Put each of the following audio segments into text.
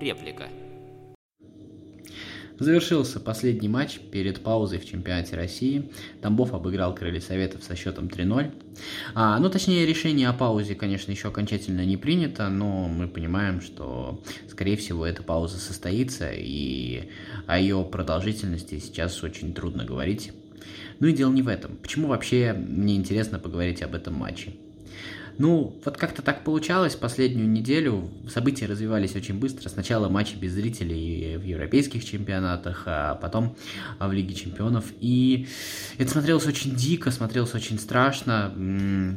Реплика. Завершился последний матч перед паузой в чемпионате России. Тамбов обыграл Крылья Советов со счетом 3-0. А, ну, точнее, решение о паузе, конечно, еще окончательно не принято, но мы понимаем, что, скорее всего, эта пауза состоится, и о ее продолжительности сейчас очень трудно говорить. Ну и дело не в этом. Почему вообще мне интересно поговорить об этом матче? Ну, вот как-то так получалось последнюю неделю. События развивались очень быстро. Сначала матчи без зрителей в европейских чемпионатах, а потом в Лиге чемпионов. И это смотрелось очень дико, смотрелось очень страшно,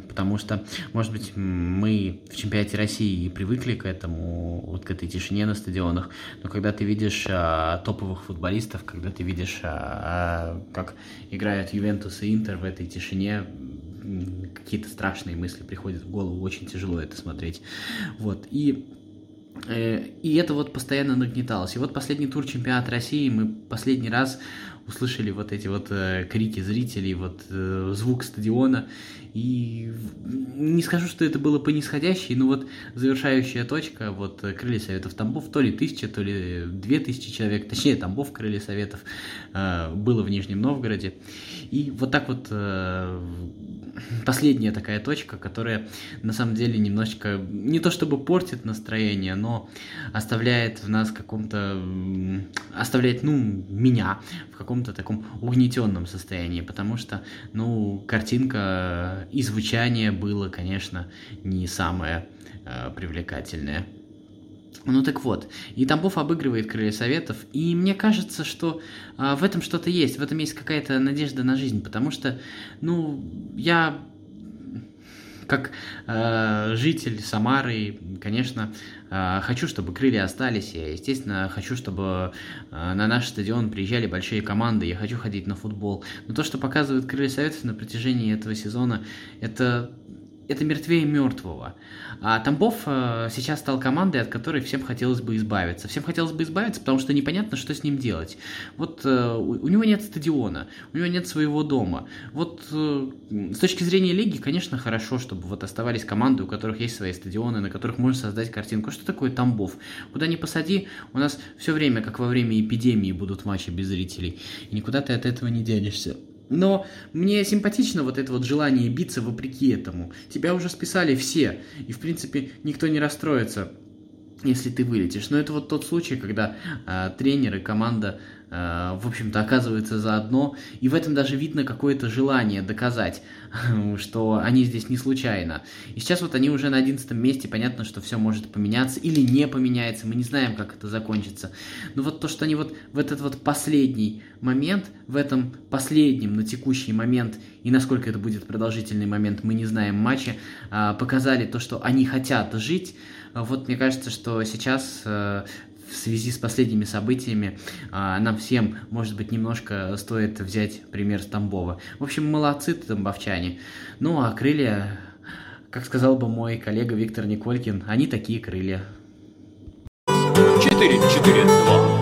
потому что, может быть, мы в чемпионате России привыкли к этому, вот к этой тишине на стадионах. Но когда ты видишь а, топовых футболистов, когда ты видишь, а, а, как играют Ювентус и Интер в этой тишине, какие-то страшные мысли приходят в голову, очень тяжело это смотреть. Вот, и и это вот постоянно нагнеталось. И вот последний тур чемпионата России мы последний раз услышали вот эти вот э, крики зрителей, вот э, звук стадиона. И не скажу, что это было по нисходящей, но вот завершающая точка, вот э, Крылья Советов Тамбов, то ли тысяча, то ли две тысячи человек, точнее Тамбов Крылья Советов, э, было в Нижнем Новгороде. И вот так вот э, последняя такая точка, которая на самом деле немножечко, не то чтобы портит настроение, но оставляет в нас каком-то, оставляет, ну, меня в каком-то таком угнетенном состоянии, потому что, ну, картинка и звучание было, конечно, не самое э, привлекательное. Ну так вот, и Тамбов обыгрывает Крылья Советов, и мне кажется, что а, в этом что-то есть, в этом есть какая-то надежда на жизнь, потому что, ну, я как э, житель Самары, конечно, э, хочу, чтобы крылья остались. Я, естественно, хочу, чтобы э, на наш стадион приезжали большие команды. Я хочу ходить на футбол. Но то, что показывают крылья Советов на протяжении этого сезона, это это мертвее мертвого. А Тамбов э, сейчас стал командой, от которой всем хотелось бы избавиться. Всем хотелось бы избавиться, потому что непонятно, что с ним делать. Вот э, у него нет стадиона, у него нет своего дома. Вот э, с точки зрения лиги, конечно, хорошо, чтобы вот оставались команды, у которых есть свои стадионы, на которых можно создать картинку. Что такое Тамбов? Куда ни посади, у нас все время, как во время эпидемии, будут матчи без зрителей. И никуда ты от этого не денешься. Но мне симпатично вот это вот желание биться вопреки этому. Тебя уже списали все, и в принципе никто не расстроится, если ты вылетишь. Но это вот тот случай, когда э, тренер и команда в общем-то, оказывается заодно. И в этом даже видно какое-то желание доказать, что они здесь не случайно. И сейчас вот они уже на одиннадцатом месте, понятно, что все может поменяться или не поменяется, мы не знаем, как это закончится. Но вот то, что они вот в этот вот последний момент, в этом последнем на текущий момент, и насколько это будет продолжительный момент, мы не знаем матча, э, показали то, что они хотят жить, вот мне кажется, что сейчас э, в связи с последними событиями а, нам всем, может быть, немножко стоит взять пример с Тамбова. В общем, молодцы тамбовчане. Ну, а крылья, как сказал бы мой коллега Виктор Николькин, они такие крылья. 4-4-2